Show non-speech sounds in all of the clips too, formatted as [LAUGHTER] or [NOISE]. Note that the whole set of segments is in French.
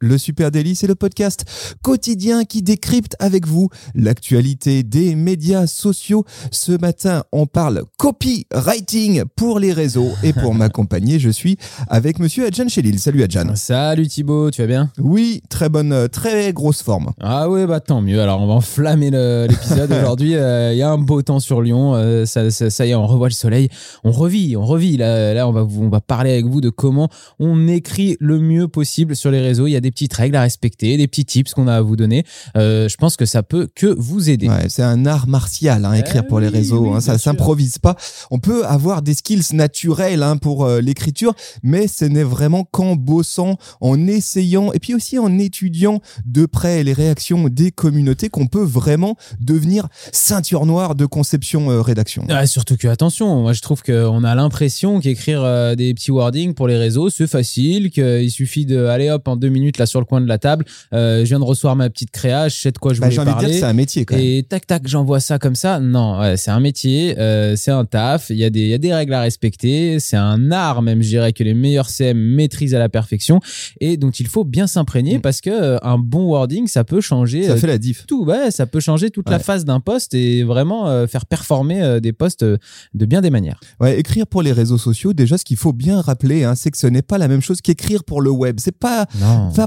Le Super Daily, c'est le podcast quotidien qui décrypte avec vous l'actualité des médias sociaux. Ce matin, on parle copywriting pour les réseaux et pour [LAUGHS] m'accompagner, je suis avec monsieur Adjan Chelil. Salut Adjan. Salut Thibaut, tu vas bien? Oui, très bonne, euh, très grosse forme. Ah ouais, bah tant mieux. Alors on va enflammer l'épisode [LAUGHS] aujourd'hui. Euh, Il y a un beau temps sur Lyon. Euh, ça, ça- ça y est, on revoit le soleil. On revit, on revit. Là, là on, va, on va parler avec vous de comment on écrit le mieux possible sur les réseaux. Il y a des petites règles à respecter, des petits tips qu'on a à vous donner. Euh, je pense que ça peut que vous aider. Ouais, c'est un art martial, hein, écrire Eh pour les réseaux. oui, hein, ça s'improvise pas. On peut avoir des skills naturels hein, pour euh, l'écriture, mais ce n'est vraiment qu'en bossant, en essayant, et puis aussi en étudiant de près les réactions des communautés qu'on peut vraiment devenir ceinture noire de conception euh, rédaction. Ah, surtout que attention, moi je trouve qu'on a l'impression qu'écrire des petits wordings pour les réseaux c'est facile, qu'il suffit de aller hop en deux minutes là sur le coin de la table, euh, je viens de recevoir ma petite créa, je sais de quoi je Bah, voulais de dire parler. que c'est un métier quand même. et tac tac, j'envoie ça comme ça. Non, ouais, c'est un métier, euh, c'est un taf. Il y a des, il y a des règles à respecter. C'est un art même, je dirais que les meilleurs CM maîtrisent à la perfection et dont il faut bien s'imprégner Mm. parce que euh, un bon wording, ça peut changer Ça fait la diff. tout. Ouais, ça peut changer toute la phase d'un poste et vraiment faire performer des postes de bien des manières. Ouais, écrire pour les réseaux sociaux, déjà, ce qu'il faut bien rappeler, hein, c'est que ce n'est pas la même chose qu'écrire pour le web. C'est pas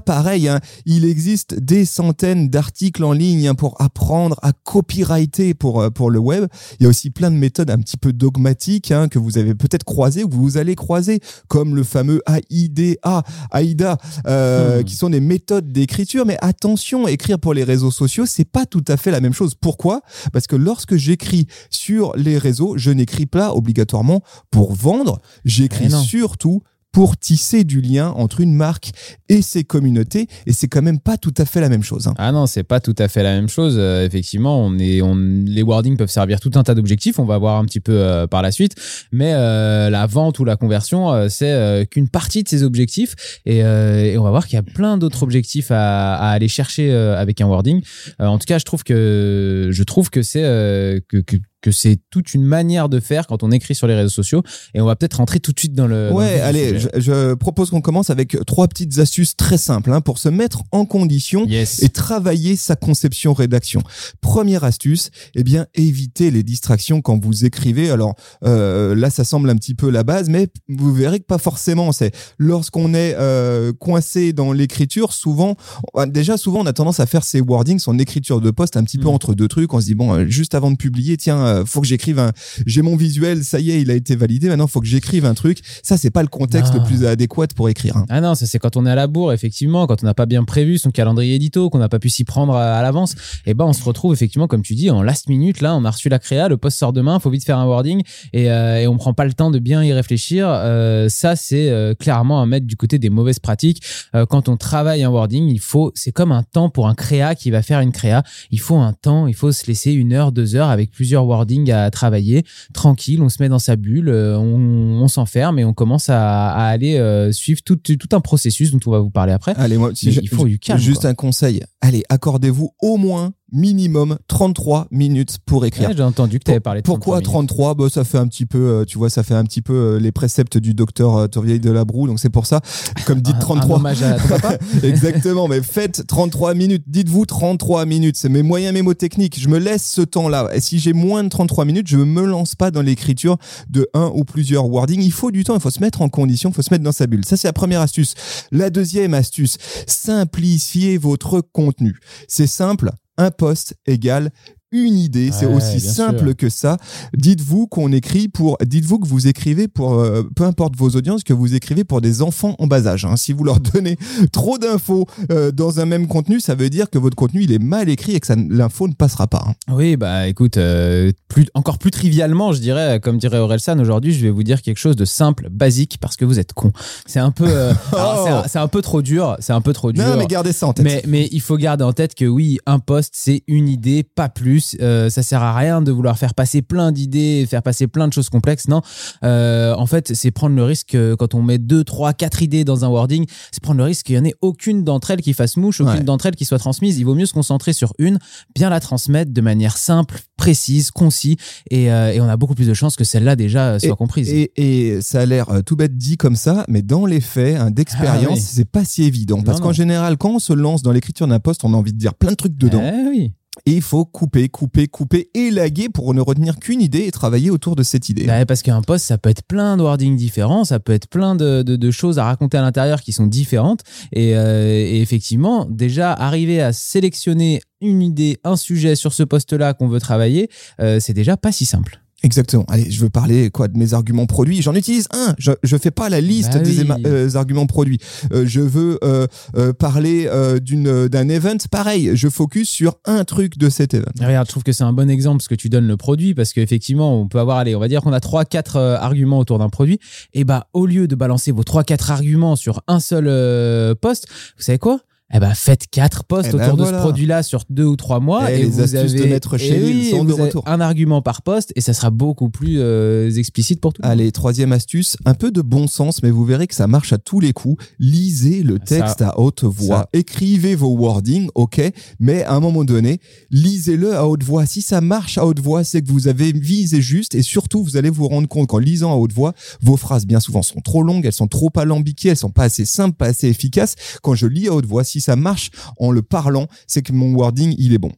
Pareil, hein. il existe des centaines d'articles en ligne hein, pour apprendre à copywriter pour, euh, pour le web. Il y a aussi plein de méthodes un petit peu dogmatiques hein, que vous avez peut-être croisées ou que vous allez croiser, comme le fameux AIDA, AIDA, euh, Hmm. qui sont des méthodes d'écriture. Mais attention, écrire pour les réseaux sociaux, c'est pas tout à fait la même chose. Pourquoi? Parce que lorsque j'écris sur les réseaux, je n'écris pas obligatoirement pour vendre, j'écris Eh surtout pour tisser du lien entre une marque et ses communautés et c'est quand même pas tout à fait la même chose. hein. Ah non, c'est pas tout à fait la même chose. Euh, effectivement, on est, on, les wordings peuvent servir tout un tas d'objectifs. On va voir un petit peu euh, par la suite. Mais euh, la vente ou la conversion, c'est qu'une partie de ces objectifs. Et, on va voir qu'il y a plein d'autres objectifs à, aller chercher avec un wording. En tout cas, je trouve que je trouve que c'est que que c'est toute une manière de faire quand on écrit sur les réseaux sociaux. Et on va peut-être rentrer tout de suite dans le. dans le Ouais, allez, je, je propose qu'on commence avec trois petites astuces très simples hein, pour se mettre en condition Yes. et travailler sa conception rédaction. Première astuce, eh bien éviter les distractions quand vous écrivez. Alors euh, là, ça semble un petit peu la base, mais vous verrez que pas forcément. C'est lorsqu'on est euh, coincé dans l'écriture, souvent, déjà souvent on a tendance à faire ses wordings, son écriture de poste un petit peu Mm. entre deux trucs. On se dit bon, euh, juste avant de publier, tiens, euh, faut que j'écrive un. J'ai mon visuel, ça y est, il a été validé. Maintenant, faut que j'écrive un truc. Ça, c'est pas le contexte le plus adéquat pour écrire. hein. Ah non, ça c'est quand on est à la bourre, effectivement, quand on n'a pas bien prévu son calendrier édito, qu'on n'a pas pu s'y prendre à, à l'avance, et ben on se retrouve effectivement, comme tu dis, en last minute, là, on a reçu la créa, le poste sort demain, faut vite faire un wording, et, euh, et on prend pas le temps de bien y réfléchir. Euh, ça, c'est euh, clairement à mettre du côté des mauvaises pratiques. Quand on travaille un wording, il faut, c'est comme un temps pour un créa qui va faire une créa. Il faut un temps, il faut se laisser une heure, deux heures avec plusieurs wordings à travailler, tranquille, on se met dans sa bulle, euh, on, on s'enferme et on commence à, à aller euh, suivre tout, tout un processus dont on va vous parler après. Allez, moi, si il faut du calme, Juste quoi. un conseil. Allez, accordez-vous au moins minimum 33 minutes pour écrire. Ouais, J'ai entendu que tu avais parlé de Pourquoi 33 bah, Ça fait un petit peu, euh, tu vois, ça fait un petit peu euh, les préceptes du docteur euh, Tourvieille de la Broue, donc c'est pour ça. Comme dit Un- Un 33. hommage à ton papa. [LAUGHS] Exactement, mais faites 33 minutes. Dites-vous 33 minutes. C'est mes moyens mémotechniques. Je me laisse ce temps-là. Et si j'ai moins de 33 minutes, je me lance pas dans l'écriture de un ou plusieurs wordings. Il faut du temps, il faut se mettre en condition, il faut se mettre dans sa bulle. Ça, c'est la première astuce. La deuxième astuce, simplifiez votre contenu. C'est simple. Un post égale une idée, c'est aussi simple sûr. que ça. Dites-vous qu'on écrit pour, dites-vous que vous écrivez pour, euh, peu importe vos audiences, que vous écrivez pour des enfants en bas âge. hein. Si vous leur [LAUGHS] donnez trop d'infos euh, dans un même contenu, ça veut dire que votre contenu il est mal écrit et que ça, l'info ne passera pas. hein. Oui, bah écoute, euh, plus, encore plus trivialement, je dirais, comme dirait Orelsan, aujourd'hui, je vais vous dire quelque chose de simple, basique, parce que vous êtes con. C'est un peu, [LAUGHS] c'est un- c'est un, peu trop dur, c'est un peu trop dur. Non, mais gardez ça en tête. Mais, mais il faut garder en tête que oui, un post, c'est une idée, pas plus. Euh, ça sert à rien de vouloir faire passer plein d'idées, faire passer plein de choses complexes. Non, euh, en fait, c'est prendre le risque euh, quand on met deux, trois, quatre idées dans un wording, c'est prendre le risque qu'il y en ait aucune d'entre elles qui fasse mouche, aucune Ouais. d'entre elles qui soit transmise. Il vaut mieux se concentrer sur une, bien la transmettre de manière simple, précise, concis, et, euh, et on a beaucoup plus de chances que celle-là déjà soit comprise. Et, et ça a l'air tout bête dit comme ça, mais dans les faits, hein, d'expérience, Ah oui. c'est pas si évident. Parce qu'en général, quand on se lance dans l'écriture d'un poste, on a envie de dire plein de trucs dedans. Eh oui. Et il faut couper, couper, couper, élaguer pour ne retenir qu'une idée et travailler autour de cette idée. Bah, parce qu'un post, ça peut être plein de wordings différents, ça peut être plein de, choses à raconter à l'intérieur qui sont différentes. Et, euh, et effectivement, déjà, arriver à sélectionner une idée, un sujet sur ce poste-là qu'on veut travailler, euh, c'est déjà pas si simple. Exactement. Allez, je veux parler quoi de mes arguments produits. J'en utilise un. Je, je fais pas la liste Bah des oui. euh, arguments produits. Euh, je veux euh, euh, parler euh, d'une d'un event. Pareil, je focus sur un truc de cet event. Regarde, je trouve que c'est un bon exemple parce que tu donnes le produit parce qu'effectivement, on peut avoir, allez, on va dire qu'on a trois, quatre euh, arguments autour d'un produit. Et bah, au lieu de balancer vos trois, quatre arguments sur un seul euh, poste, vous savez quoi? Eh ben, faites quatre posts Eh ben, autour de ce produit-là sur deux ou trois mois. Eh, et les vous astuces de avez, Maître eh oui, sont et de vous avez retour. un argument par poste et ça sera beaucoup plus euh, explicite pour tout. le monde. Allez, troisième astuce, un peu de bon sens, mais vous verrez que ça marche à tous les coups. Lisez le texte à haute voix. ça. Écrivez vos wordings, ok, mais à un moment donné, lisez-le à haute voix. Si ça marche à haute voix, c'est que vous avez visé juste et surtout, vous allez vous rendre compte qu'en lisant à haute voix, vos phrases, bien souvent, sont trop longues, elles sont trop alambiquées, elles sont pas assez simples, pas assez efficaces. Quand je lis à haute voix, si ça marche en le parlant, c'est que mon wording, il est bon.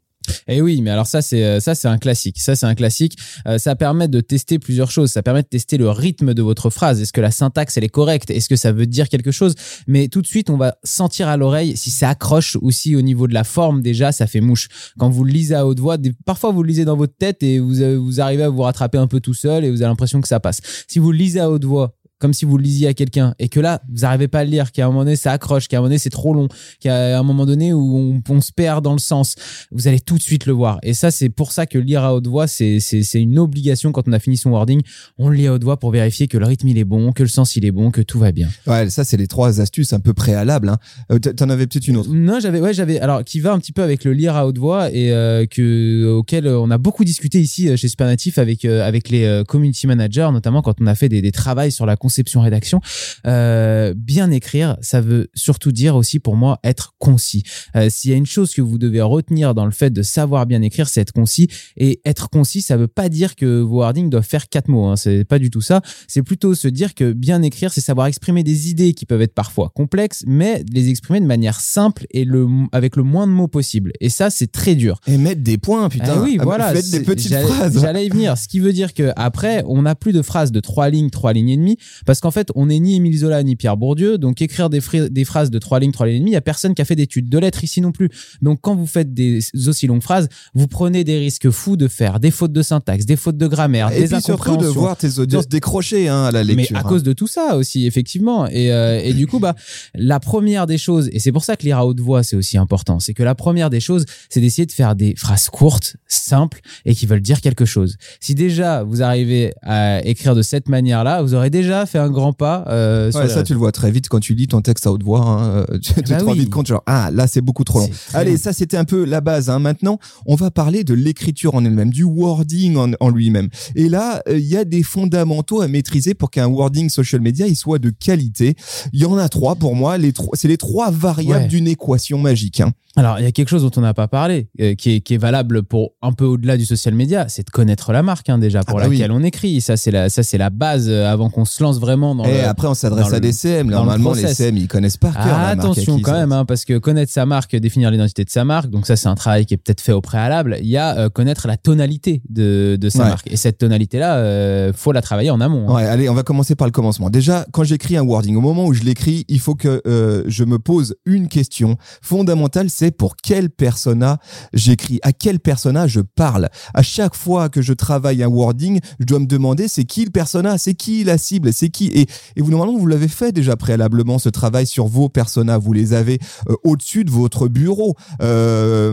Et oui, mais alors ça c'est euh, ça c'est un classique. Ça c'est un classique. Euh, ça permet de tester plusieurs choses. Ça permet de tester le rythme de votre phrase. Est-ce que la syntaxe elle est correcte? Est-ce que ça veut dire quelque chose? Mais tout de suite, on va sentir à l'oreille si ça accroche ou si au niveau de la forme déjà ça fait mouche. Quand vous le lisez à haute voix, parfois vous le lisez dans votre tête et vous euh, vous arrivez à vous rattraper un peu tout seul et vous avez l'impression que ça passe. Si vous le lisez à haute voix comme si vous le lisiez à quelqu'un et que là vous n'arrivez pas à le lire, qu'à un moment donné ça accroche, qu'à un moment donné c'est trop long, qu'à un moment donné où on, on se perd dans le sens, vous allez tout de suite le voir. Et ça, c'est pour ça que lire à haute voix, c'est une obligation quand on a fini son wording. On le lit à haute voix pour vérifier que le rythme il est bon, que le sens il est bon, que tout va bien. Ouais, ça, c'est les trois astuces un peu préalables. Hein. Euh, T'en avais peut-être une autre? Non, j'avais, ouais, j'avais, alors qui va un petit peu avec le lire à haute voix et euh, que auquel on a beaucoup discuté ici euh, chez Supernatif avec euh, avec les euh, community managers, notamment quand on a fait des, des travails sur la conception rédaction. Euh, bien écrire, ça veut surtout dire aussi pour moi être concis. Euh, S'il y a une chose que vous devez retenir dans le fait de savoir bien écrire, c'est être concis. Et être concis, ça veut pas dire que vos wordings doivent faire quatre mots. Hein. C'est pas du tout ça. C'est plutôt se dire que bien écrire, c'est savoir exprimer des idées qui peuvent être parfois complexes, mais les exprimer de manière simple et le, avec le moins de mots possible. Et ça, c'est très dur. Et mettre des points, putain. Ah oui, Ah, voilà. Faites des petites phrases. J'allais y venir. Ce qui veut dire que après, on n'a plus de phrases de trois lignes, trois lignes et demie, parce qu'en fait, on n'est ni Émile Zola ni Pierre Bourdieu. Donc, écrire des, des phrases de trois lignes, trois lignes et demie, il y a personne qui a fait d'études de lettres ici non plus. Donc, quand vous faites des aussi longues phrases, vous prenez des risques fous de faire des fautes de syntaxe, des fautes de grammaire, Et des puis surtout de voir tes audiences décrocher hein, à la Mais lecture. à hein. cause de tout ça aussi, effectivement. Et, euh, et du coup, bah, la première des choses, et c'est pour ça que lire à haute voix, c'est aussi important, c'est que la première des choses, c'est d'essayer de faire des phrases courtes, simples, et qui veulent dire quelque chose. Si déjà vous arrivez à écrire de cette manière-là, vous aurez déjà fait un grand pas. Euh, Ouais, ça, tu le vois très vite quand tu lis ton texte à haute voix. Hein. euh, [LAUGHS] Tu te bah rends oui. vite compte, genre, ah, là, c'est beaucoup trop long. Allez, long. ça, c'était un peu la base. Hein. Maintenant, on va parler de l'écriture en elle-même, du wording en, en lui-même. Et là, euh, il y a des fondamentaux à maîtriser pour qu'un wording social media il soit de qualité. Il y en a trois pour moi. Les trois, c'est les trois variables Ouais. d'une équation magique. Hein. Alors, il y a quelque chose dont on n'a pas parlé, euh, qui, est, qui est valable pour un peu au-delà du social media, c'est de connaître la marque hein, déjà pour Ah bah oui. laquelle on écrit. Ça, c'est la, ça, c'est la base avant qu'on se lance vraiment dans Et le, après, on s'adresse à des CM. le Normalement, les. CM, ils connaissent par cœur. Ah, attention quand même, hein, parce que connaître sa marque, définir l'identité de sa marque, donc ça c'est un travail qui est peut-être fait au préalable. Il y a euh, connaître la tonalité de, de sa Ouais. marque. Et cette tonalité-là, euh, faut la travailler en amont. hein. Ouais, allez, on va commencer par le commencement. Déjà, quand j'écris un wording, au moment où je l'écris, il faut que euh, je me pose une question fondamentale, c'est pour quel persona j'écris, à quel persona je parle. À chaque fois que je travaille un wording, je dois me demander c'est qui le persona, c'est qui la cible, c'est qui et, et vous normalement vous l'avez fait déjà préalablement ce travail sur vos personas. Vous les avez euh, au-dessus de votre bureau. Euh,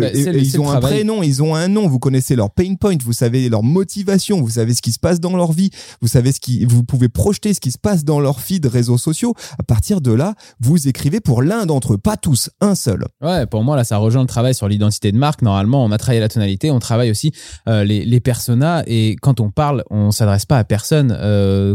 Bah, et- et c'est ils ont un travail. prénom, ils ont un nom. Vous connaissez leur pain point, vous savez leur motivation, vous savez ce qui se passe dans leur vie, vous savez ce qui, vous pouvez projeter ce qui se passe dans leur feed réseaux sociaux. À partir de là, vous écrivez pour l'un d'entre eux, pas tous, un seul. Ouais, pour moi, là, ça rejoint le travail sur l'identité de marque. Normalement, on a travaillé la tonalité, on travaille aussi euh, les, les personas. Et quand on parle, on s'adresse pas à personne. Euh,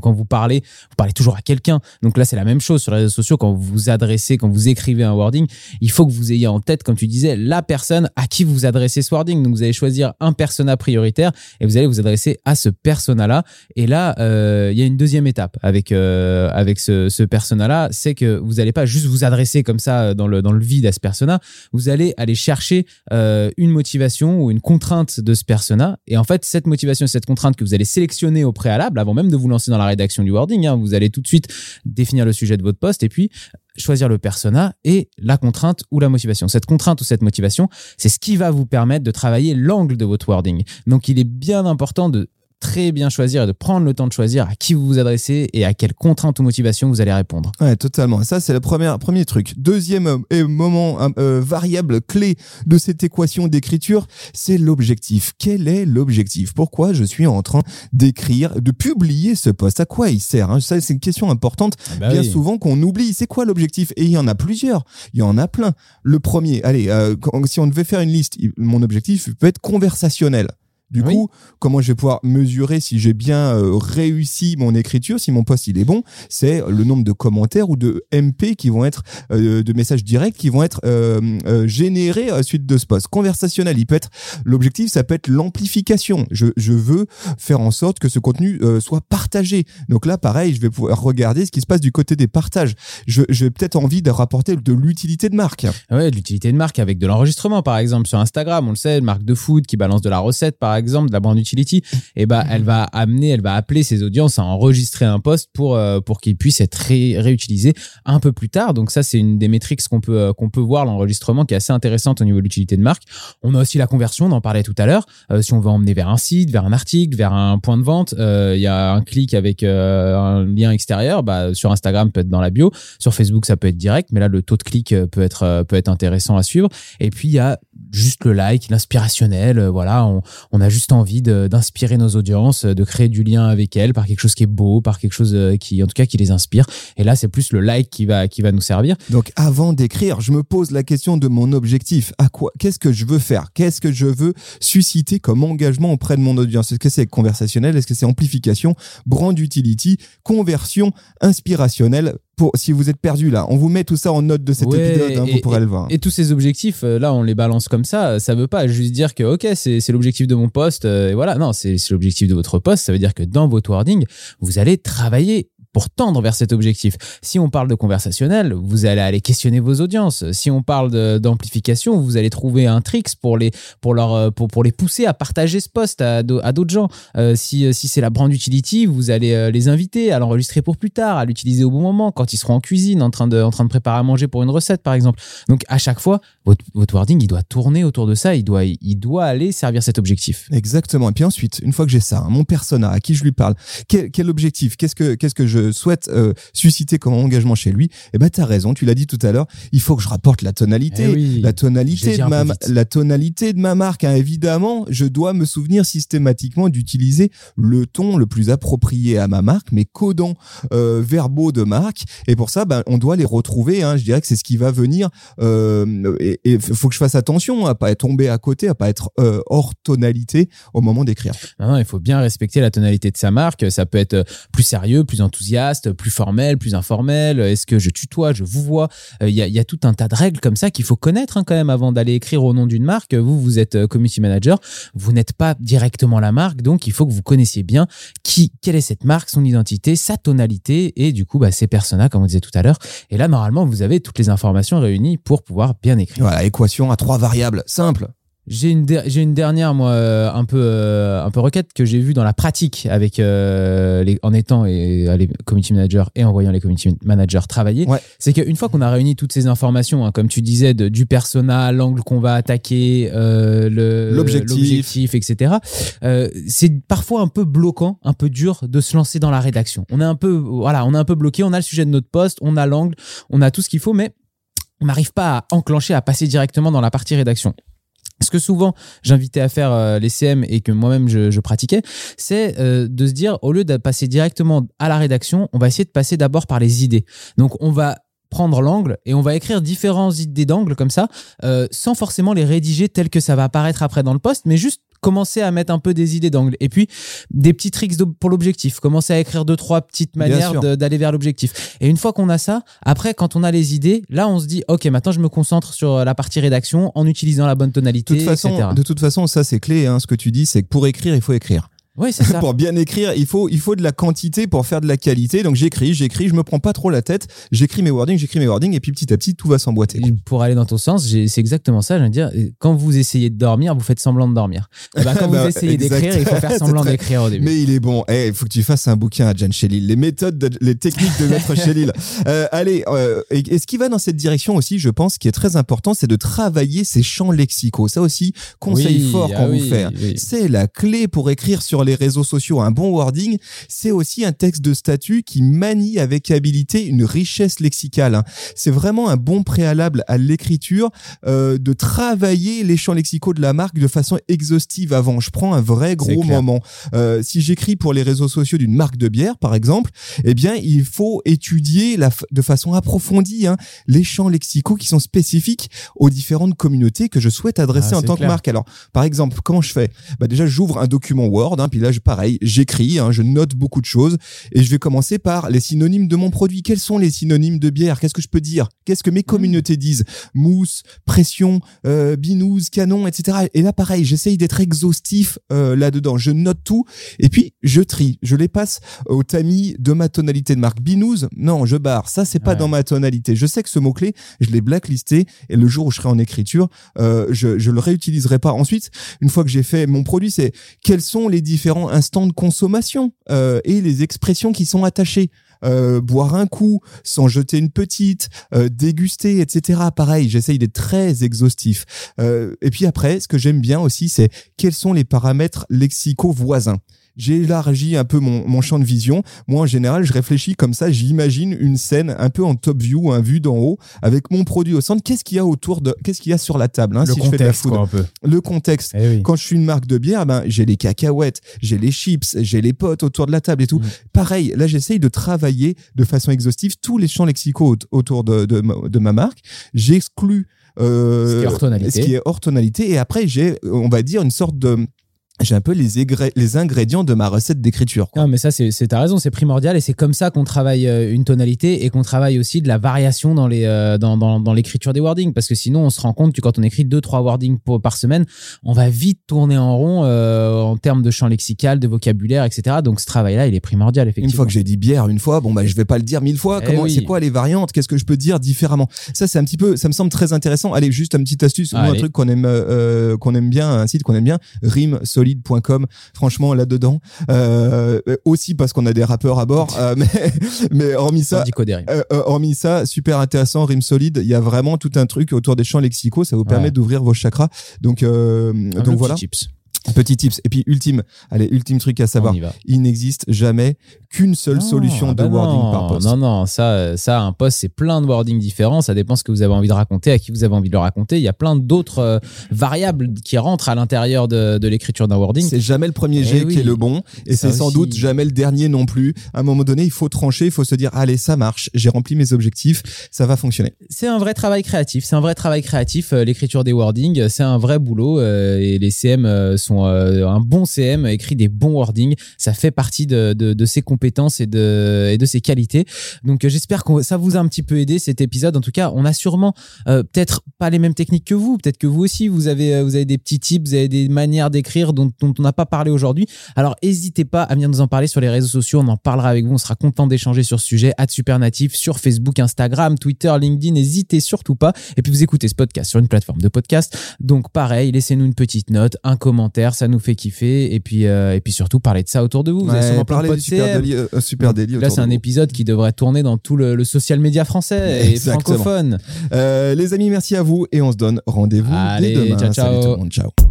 quand, vous parlez, vous parlez toujours à quelqu'un. Donc là, c'est la même chose sur les réseaux sociaux. Quand vous vous adressez, quand vous écrivez un wording, il faut que vous ayez en tête, comme tu disais, la personne à qui vous adressez ce wording. Donc vous allez choisir un persona prioritaire et vous allez vous adresser à ce persona-là. Et là, euh, il y a une deuxième étape avec, euh, avec ce, persona-là, c'est que vous n'allez pas juste vous adresser comme ça euh, dans le, dans le vide à ce persona, vous allez aller chercher une motivation ou une contrainte de ce persona. Et en fait, cette motivation, cette contrainte que vous allez sélectionner au préalable, avant même de vous lancer dans la rédaction du wording, hein, vous allez tout de suite définir le sujet de votre poste et puis choisir le persona et la contrainte ou la motivation. Cette contrainte ou cette motivation, c'est ce qui va vous permettre de travailler l'angle de votre wording. Donc, il est bien important de très bien choisir et de prendre le temps de choisir à qui vous vous adressez et à quelle contrainte ou motivation vous allez répondre. Ouais, totalement. Ça, c'est le premier, premier truc. Deuxième euh, moment, euh, euh, variable clé de cette équation d'écriture, c'est l'objectif. Quel est l'objectif? Pourquoi je suis en train d'écrire, de publier ce poste? À quoi il sert hein? Ça, c'est une question importante, bah bien souvent qu'on oublie. C'est quoi l'objectif? Et il y en a plusieurs. Il y en a plein. Le premier, allez, euh, si on devait faire une liste, mon objectif peut être conversationnel. Du Oui. coup, comment je vais pouvoir mesurer si j'ai bien euh, réussi mon écriture, si mon poste il est bon? C'est le nombre de commentaires ou de MP qui vont être euh, de messages directs qui vont être euh, générés à la suite de ce poste. Conversationnel, il peut être l'objectif, ça peut être l'amplification. Je, je veux faire en sorte que ce contenu soit partagé. Donc là, pareil, je vais pouvoir regarder ce qui se passe du côté des partages. Je, j'ai peut-être envie de rapporter de l'utilité de marque. Ouais, de l'utilité de marque avec de l'enregistrement, par exemple, sur Instagram, on le sait, une marque de food qui balance de la recette, par exemple, de la brand utility, et bah, elle va amener, elle va appeler ses audiences à enregistrer un post pour, euh, pour qu'il puisse être ré- réutilisé un peu plus tard. Donc ça, c'est une des métriques qu'on peut, euh, qu'on peut voir, l'enregistrement, qui est assez intéressante au niveau de l'utilité de marque. On a aussi la conversion, on en parlait tout à l'heure. Euh, si on veut emmener vers un site, vers un article, vers un point de vente, il y a un clic avec un lien extérieur. Bah, sur Instagram, peut être dans la bio. Sur Facebook, ça peut être direct, mais là, le taux de clic peut être, peut être intéressant à suivre. Et puis, il y a juste le like, l'inspirationnel. euh, Voilà, on, on a juste envie d'inspirer nos audiences, euh, de créer du lien avec elles par quelque chose qui est beau, par quelque chose euh, qui, en tout cas, qui les inspire. Et là, c'est plus le like qui va, qui va nous servir. Donc avant d'écrire, je me pose la question de mon objectif. À quoi Qu'est-ce que je veux faire? Qu'est-ce que je veux susciter comme engagement auprès de mon audience? Est-ce que c'est conversationnel? Est-ce que c'est amplification, brand utility, conversion, inspirationnelle pour, si vous êtes perdu là, on vous met tout ça en note de cet Ouais, épisode, hein, et- vous pourrez le voir. Et tous ces objectifs, euh, là, on les balance comme ça. Ça veut pas juste dire que, OK, c'est l'objectif de mon poste. euh, et voilà. Non, c'est l'objectif de votre poste. Ça veut dire que dans votre wording, vous allez travailler pour tendre vers cet objectif. Si on parle de conversationnel, vous allez aller questionner vos audiences. Si on parle d'amplification, vous allez trouver un tricks pour les, pour, leur, euh, pour, pour les pousser à partager ce post à, d'au- à d'autres gens. Euh, si si c'est la brand utility, vous allez euh, les inviter à l'enregistrer pour plus tard, à l'utiliser au bon moment, quand ils seront en cuisine, en train, de, en train de préparer à manger pour une recette, par exemple. Donc, à chaque fois, votre, votre wording, il doit tourner autour de ça, il doit, il doit aller servir cet objectif. Exactement. Et puis ensuite, une fois que j'ai ça, hein, mon persona, à qui je lui parle, quel, quel objectif, qu'est-ce que qu'est-ce que je souhaite euh, susciter comme engagement chez lui Eh ben, t'as raison. Tu l'as dit tout à l'heure. Il faut que je rapporte la tonalité, Eh oui. la tonalité de ma la tonalité de ma marque. hein. Évidemment, je dois me souvenir systématiquement d'utiliser le ton le plus approprié à ma marque, mes codons euh, verbaux de marque. Et pour ça, ben, on doit les retrouver. Hein. Je dirais que c'est ce qui va venir. Euh, et il faut que je fasse attention à pas tomber à côté, à pas être euh, hors tonalité au moment d'écrire. Il faut bien respecter la tonalité de sa marque. Ça peut être plus sérieux, plus enthousiaste, plus formel, plus informel. Est-ce que je tutoie, je vous vois? Euh, Il y, a, il y a tout un tas de règles comme ça qu'il faut connaître hein, quand même avant d'aller écrire au nom d'une marque. Vous, vous êtes euh, community manager, vous n'êtes pas directement la marque, donc il faut que vous connaissiez bien qui, quelle est cette marque, son identité, sa tonalité et du coup bah, ses personas, comme on disait tout à l'heure. Et là, normalement, vous avez toutes les informations réunies pour pouvoir bien écrire. Voilà, équation à trois variables, simple. J'ai une, j'ai une dernière, moi, euh, un peu, euh, un peu requête que j'ai vue dans la pratique avec, euh, les, en étant et, euh, les community managers et en voyant les community managers travailler. Ouais. C'est qu'une fois qu'on a réuni toutes ces informations, hein, comme tu disais, de- du persona, l'angle qu'on va attaquer, euh, l'objectif, etc. euh, c'est parfois un peu bloquant, un peu dur de se lancer dans la rédaction. On est un peu, voilà, on est un peu bloqué. On a le sujet de notre poste, on a l'angle, on a tout ce qu'il faut, mais on n'arrive pas à enclencher, à passer directement dans la partie rédaction. Ce que souvent j'invitais à faire euh, les CM et que moi-même je, pratiquais, c'est euh, de se dire au lieu de passer directement à la rédaction, on va essayer de passer d'abord par les idées. Donc on va prendre l'angle et on va écrire différentes idées d'angle comme ça, euh, sans forcément les rédiger telles que ça va apparaître après dans le poste, mais juste commencer à mettre un peu des idées d'angle et puis des petits tricks de- pour l'objectif commencer à écrire deux trois petites manières de- d'aller vers l'objectif et une fois qu'on a ça après quand on a les idées là on se dit ok maintenant je me concentre sur la partie rédaction en utilisant la bonne De tonalité toute façon, etc. de toute façon, ça c'est clé. Hein, ce que tu dis, c'est que pour écrire, il faut écrire. Oui c'est ça [LAUGHS] pour bien écrire, il faut, il faut de la quantité pour faire de la qualité. Donc j'écris, j'écris, je me prends pas trop la tête. J'écris mes wordings, j'écris mes wordings, et puis petit à petit, tout va s'emboîter. pour aller dans ton sens, c'est exactement ça. Je veux dire, quand vous essayez de dormir, vous faites semblant de dormir. Ben, quand Bah, [LAUGHS] vous essayez d'écrire, il faut faire [LAUGHS] semblant très- d'écrire au début. Mais il est bon. Eh, il faut que tu fasses un bouquin à Jan Shelil. Les méthodes, de- les techniques de Maître Shelil. Euh, allez, euh, et, et ce qui va dans cette direction aussi, je pense, qui est très important, c'est de travailler ses champs lexicaux. Ça aussi, conseil Oui, fort ah qu'on oui, vous fait. oui. C'est la clé pour écrire sur les réseaux sociaux un bon wording. C'est aussi un texte de statut qui manie avec habilité une richesse lexicale. hein. C'est vraiment un bon préalable à l'écriture euh, de travailler les champs lexicaux de la marque de façon exhaustive avant. Je prends un vrai gros moment. Euh, si j'écris pour les réseaux sociaux d'une marque de bière, par exemple, eh bien, il faut étudier la, de façon approfondie hein, les champs lexicaux qui sont spécifiques aux différentes communautés que je souhaite adresser Ah, en tant clair. que marque. Alors, par exemple, comment je fais? Bah Déjà, j'ouvre un document Word, hein, puis là, je, pareil, j'écris, hein, je note beaucoup de choses, et je vais commencer par les synonymes de mon produit. Quels sont les synonymes de bière? Qu'est-ce que je peux dire? Qu'est-ce que mes Mmh. communautés disent? Mousse, pression, euh, binouze, canon, etc. Et là, pareil, j'essaye d'être exhaustif euh, là-dedans. Je note tout, et puis je trie. Je les passe au tamis de ma tonalité de marque. Binouze, non, je barre. Ça, c'est pas Ouais. dans ma tonalité. Je sais que ce mot-clé, je l'ai blacklisté, et le jour où je serai en écriture, euh, je, je le réutiliserai pas. Ensuite, une fois que j'ai fait mon produit, c'est quels sont les différents instants de consommation euh, et les expressions qui sont attachées. Euh, boire un coup sans jeter une petite, euh, déguster, etc. Pareil, j'essaye d'être très exhaustif. Et puis après, ce que j'aime bien aussi, c'est quels sont les paramètres lexicaux voisins. J'ai élargi un peu mon, mon champ de vision. Moi, en général, je réfléchis comme ça. J'imagine une scène un peu en top view, un vue d'en haut, avec mon produit au centre. Qu'est-ce qu'il y a autour de, qu'est-ce qu'il y a sur la table, hein, le si je fais de la contexte, food. quoi, un peu. Le contexte. Eh oui. Quand je suis une marque de bière, ben, j'ai les cacahuètes, j'ai les chips, j'ai les potes autour de la table et tout. Mhm. Pareil, là, j'essaye de travailler de façon exhaustive tous les champs lexicaux aut- autour de, de, ma- de ma marque. J'exclus euh, Ce qui est hors tonalité. ce qui est hors tonalité. Et après, j'ai, on va dire, une sorte de... J'ai un peu les, ingrédients de ma recette d'écriture. Non, mais ça, c'est, t'as raison, c'est primordial et c'est comme ça qu'on travaille euh, une tonalité et qu'on travaille aussi de la variation dans, les, euh, dans, dans, dans l'écriture des wordings. Parce que sinon, on se rend compte que quand on écrit deux, trois wordings pour- par semaine, on va vite tourner en rond euh, en termes de champ lexical, de vocabulaire, etc. Donc, ce travail-là, il est primordial, effectivement. Une fois que j'ai dit bière une fois, bon bah je vais pas le dire mille fois. Eh Comment, oui. c'est quoi les variantes? Qu'est-ce que je peux dire différemment? Ça c'est un petit peu, ça me semble très intéressant. Allez, juste une petite astuce, nous, un truc qu'on aime, euh, qu'on aime bien, un site qu'on aime bien, Franchement là dedans, euh, aussi parce qu'on a des rappeurs à bord, euh, mais [LAUGHS] hormis ça, euh, hormis ça, super intéressant, rime solide. Il y a vraiment tout un truc autour des champs lexicaux. Ça vous permet Ouais. d'ouvrir vos chakras. Donc, donc voilà. Petit tips. Et puis ultime, allez, ultime truc à savoir. Il n'existe jamais qu'une seule Non, solution de bah wording non, par poste. Non, non, ça, ça, un post, c'est plein de wordings différents. Ça dépend ce que vous avez envie de raconter, à qui vous avez envie de le raconter. Il y a plein d'autres euh, variables qui rentrent à l'intérieur de, de l'écriture d'un wording. C'est jamais le premier Eh jet oui. qui est le bon, et c'est sans doute jamais le dernier non plus. À un moment donné, il faut trancher, il faut se dire allez, ça marche, j'ai rempli mes objectifs, ça va fonctionner. C'est un vrai travail créatif. C'est un vrai travail créatif. euh, L'écriture des wordings, c'est un vrai boulot. euh, et les CM sont euh, un bon CM, écrit des bons wordings. Ça fait partie de, de, ses compétences et de, et de ses qualités. Donc, euh, j'espère que ça vous a un petit peu aidé cet épisode. En tout cas, on a sûrement euh, peut-être pas les mêmes techniques que vous. Peut-être que vous aussi, vous avez, vous avez des petits tips, vous avez des manières d'écrire dont, dont on n'a pas parlé aujourd'hui. Alors, n'hésitez pas à venir nous en parler sur les réseaux sociaux. On en parlera avec vous. On sera content d'échanger sur ce sujet. À Supernatif sur Facebook, Instagram, Twitter, LinkedIn. N'hésitez surtout pas. Et puis, vous écoutez ce podcast sur une plateforme de podcast. Donc, pareil, laissez-nous une petite note, un commentaire. Ça nous fait kiffer. Et puis, euh, et puis surtout, parlez de ça autour de vous. Vous avez Ouais, sûrement plein de Super. Daily, euh, Super Daily Là, c'est un vous. épisode qui devrait tourner dans tout le, le social media français et Exactement. francophone. Euh, les amis, merci à vous et on se donne rendez-vous dès demain. ciao, ciao. Salut tout le monde, ciao.